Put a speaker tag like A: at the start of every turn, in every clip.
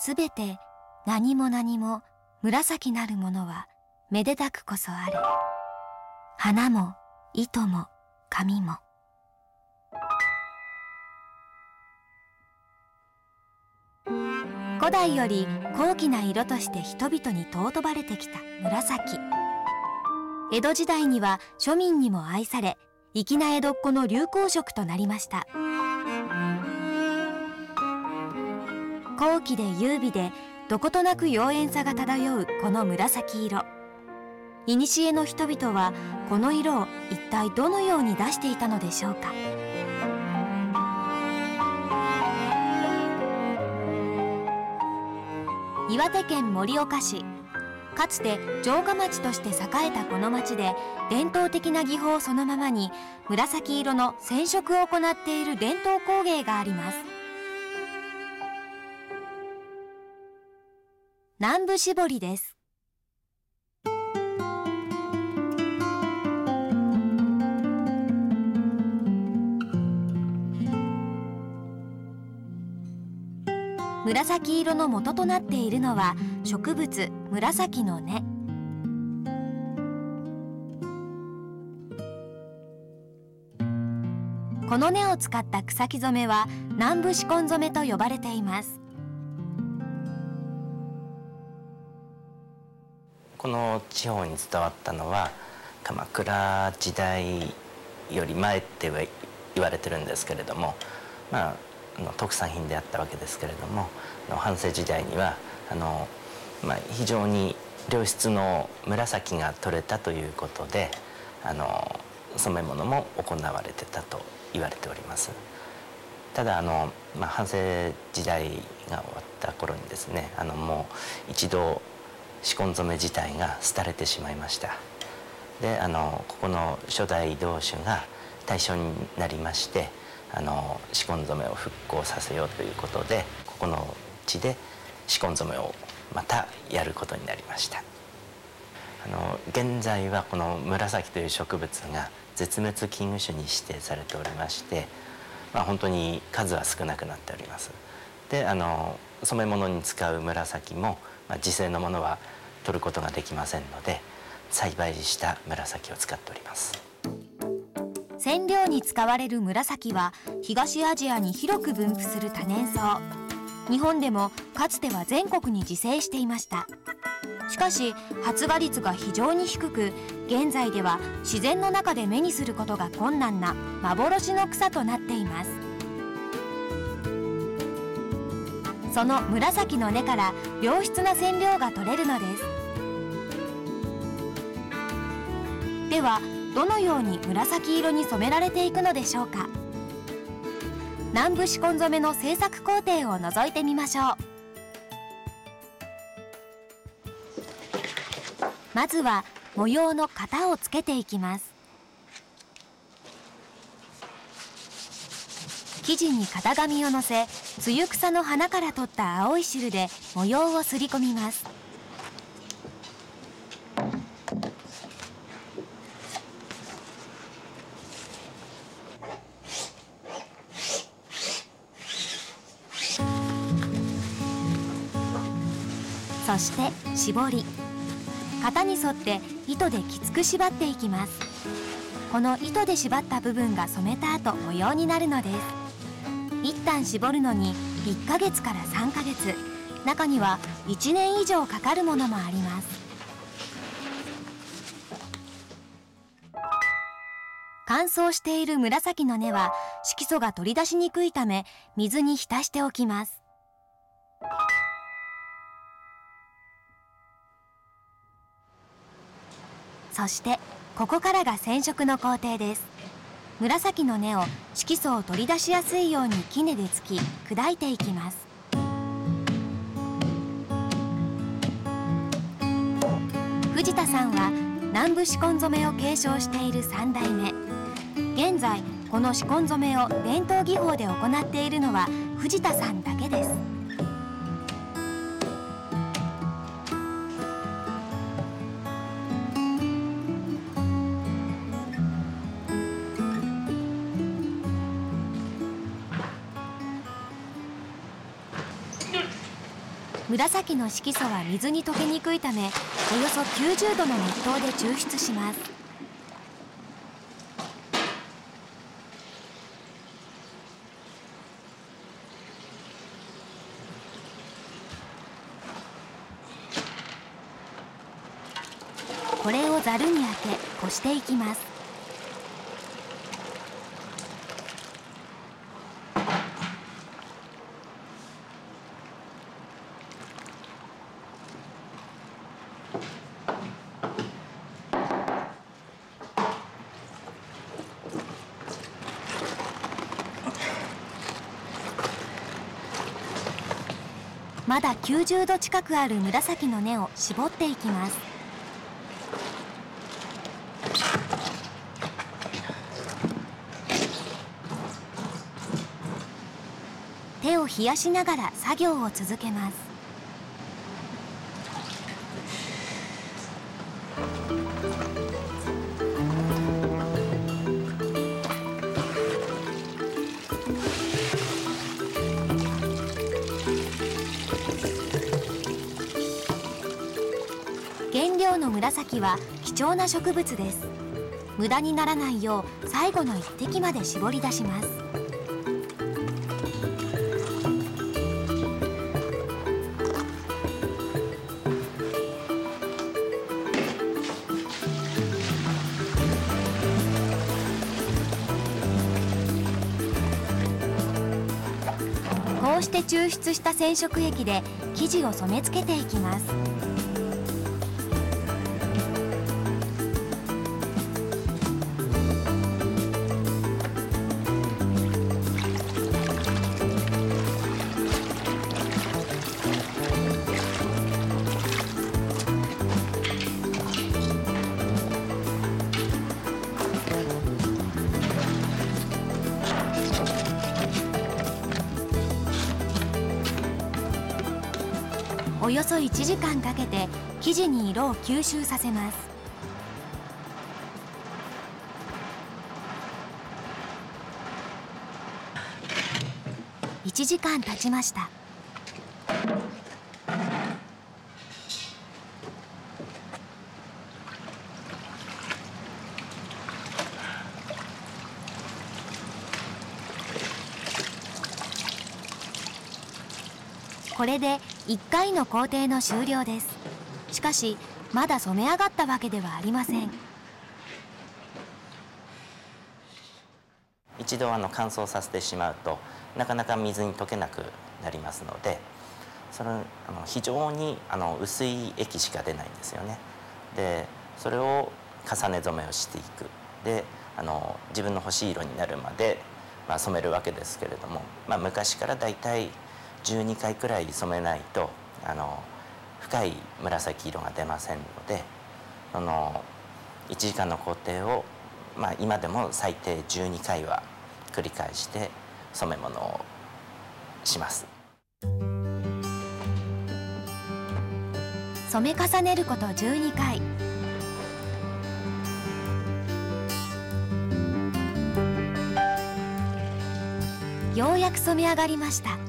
A: すべて何も何も紫なるものはめでたくこそあれ。花も糸も紙も。古代より高貴な色として人々に尊ばれてきた紫。江戸時代には庶民にも愛され粋な江戸っ子の流行色となりました。高貴で優美でどことなく妖艶さが漂うこの紫色。古の人々はこの色を一体どのように出していたのでしょうか。岩手県盛岡市。かつて城下町として栄えたこの町で伝統的な技法そのままに紫色の染色を行っている伝統工芸があります。南部絞りです。紫色の元となっているのは植物紫の根。この根を使った草木染めは南部仕根染めと呼ばれています。
B: この地方に伝わったのは鎌倉時代より前って言われてるんですけれどもまあの特産品であったわけですけれども半世時代にはあの、まあ、非常に良質の紫が取れたということであの染め物も行われてたと言われております。ただあの、まあ、半世時代が終わった頃にですねあのもう一度仕込染め自体が廃れてしまいました。であのここの初代同種が対象になりましてあの仕込染めを復興させようということでここの地で仕込染めをまたやることになりました。あの現在はこの紫という植物が絶滅危惧種に指定されておりまして、まあ、本当に数は少なくなっております。であの染め物に使う紫も、まあ、自生のものは取ることができませんので栽培した紫を使っております。
A: 染料に使われる紫は東アジアに広く分布する多年草。日本でもかつては全国に自生していました。しかし発芽率が非常に低く現在では自然の中で目にすることが困難な幻の草となっています。その紫の根から良質な染料が取れるのです。ではどのように紫色に染められていくのでしょうか。南部仕込染めの制作工程を覗いてみましょう。まずは模様の型をつけていきます。生地に型紙をのせ露草の花から取った青い汁で模様をすり込みます。そして絞り型に沿って糸できつく縛っていきます。この糸で縛った部分が染めた後模様になるのです。一旦絞るのに1ヶ月から3ヶ月。中には1年以上かかるものもあります。乾燥している紫の根は色素が取り出しにくいため水に浸しておきます。そしてここからが染色の工程です。紫の根を色素を取り出しやすいように杵で突き砕いていきます。藤田さんは南部仕込染めを継承している3代目。現在この仕込染めを伝統技法で行っているのは藤田さんだけです。紫の色素は水に溶けにくいためおよそ90度の熱湯で抽出します。これをざるに当てこしていきます。まだ90度近くある紫の根を絞っていきます。手を冷やしながら作業を続けます。料の紫は貴重な植物です。無駄にならないよう最後の一滴まで絞り出します。こうして抽出した染色液で生地を染め付けていきます。およそ1時間かけて生地に色を吸収させます。1時間経ちました。これで1回の工程の終了です。しかしまだ染め上がったわけではありません。
B: 一度あの乾燥させてしまうとなかなか水に溶けなくなりますのでそのあの非常にあの薄い液しか出ないんですよね。でそれを重ね染めをしていく。であの自分の欲しい色になるまで、まあ、染めるわけですけれども、まあ、昔からだいたい12回くらい染めないとあの深い紫色が出ませんのでその1時間の工程を、まあ、今でも最低12回は繰り返して染め物をします。
A: 染め重ねること12回。ようやく染め上がりました。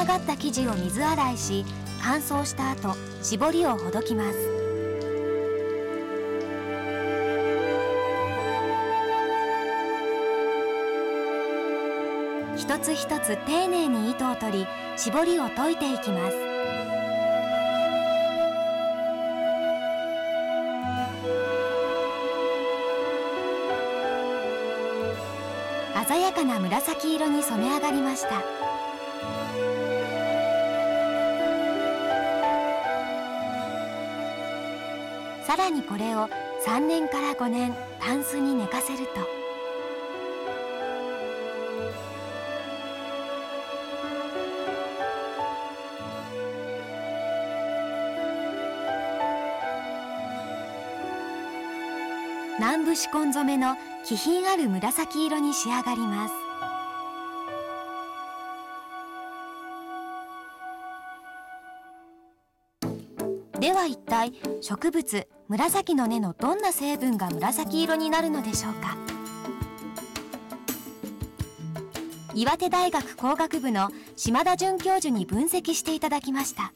A: 上がった生地を水洗いし乾燥した後絞りをほどきます。一つ一つ丁寧に糸を取り絞りを解いていきます。鮮やかな紫色に染め上がりました。さらにこれを3年から5年タンスに寝かせると。南部紫根染めの気品ある紫色に仕上がります。体植物紫の根のどんな成分が紫色になるのでしょうか。岩手大学工学部の島田准教授に分析していただきました。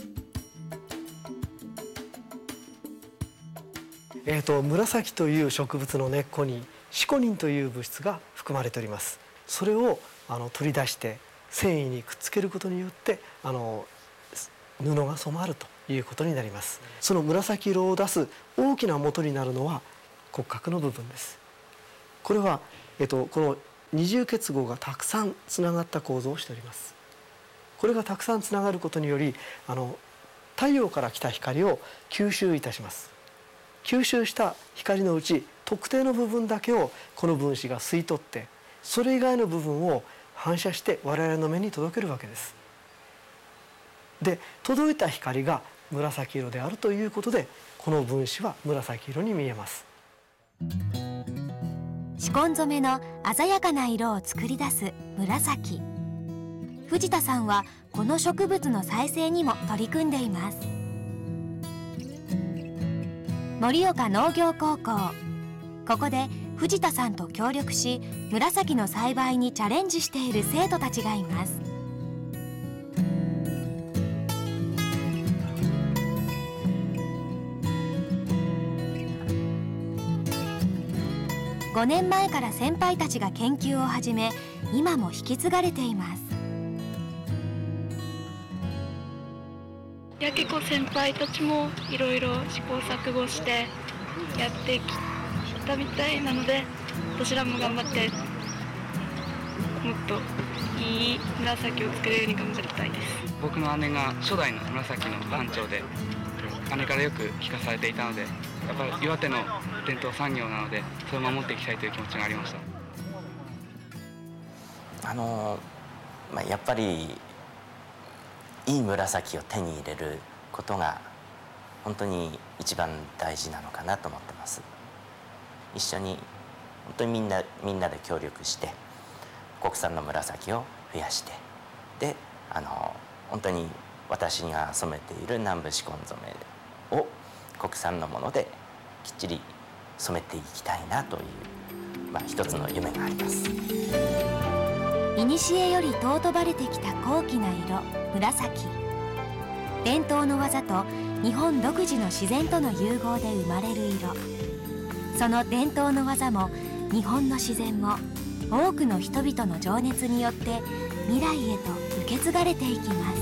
C: えーと、紫という植物の根っこにシコニンという物質が含まれております。それをあの取り出して繊維にくっつけることによってあの布が染まるということになります。その紫色を出す大きな元になるのは骨格の部分です。これは、えっと、この二重結合がたくさんつながった構造をしております。これがたくさんつながることによりあの太陽から来た光を吸収いたします。吸収した光のうち特定の部分だけをこの分子が吸い取ってそれ以外の部分を反射して我々の目に届けるわけです。で届いた光が紫色であるということでこの分子は紫色に見えます。
A: 紫根染めの鮮やかな色を作り出す紫。藤田さんはこの植物の再生にも取り組んでいます。盛岡農業高校。ここで藤田さんと協力し紫の栽培にチャレンジしている生徒たちがいます。5年前から先輩たちが研究を始め今も引き継がれています。
D: いや結構先輩たちもいろいろ試行錯誤してやってきたみたいなのでどちらも頑張ってもっといい紫を作れるように頑張りたいです。
E: 僕の姉が初代の紫の番長で姉からよく聞かされていたのでやっぱり岩手の伝統産業なのでそれを守っていきたいという気持ちがありました。
B: あの、まあ、やっぱりいい紫を手に入れることが本当に一番大事なのかなと思ってます。一緒に本当にみんなみんなで協力して国産の紫を増やしてであの本当に私が染めている南部紫根染めを国産のものできっちり染めていきたいなという、まあ、一つの夢があります。
A: 古より尊ばれてきた高貴な色紫。伝統の技と日本独自の自然との融合で生まれる色。その伝統の技も日本の自然も多くの人々の情熱によって未来へと受け継がれていきます。